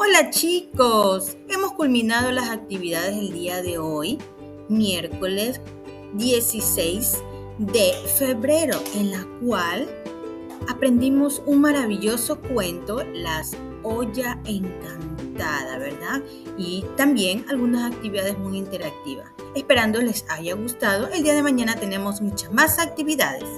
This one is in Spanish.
Hola chicos, hemos culminado las actividades del día de hoy, miércoles 16 de febrero, en la cual aprendimos un maravilloso cuento, Las olla encantada, ¿verdad? Y también algunas actividades muy interactivas. Esperando les haya gustado, el día de mañana tenemos muchas más actividades.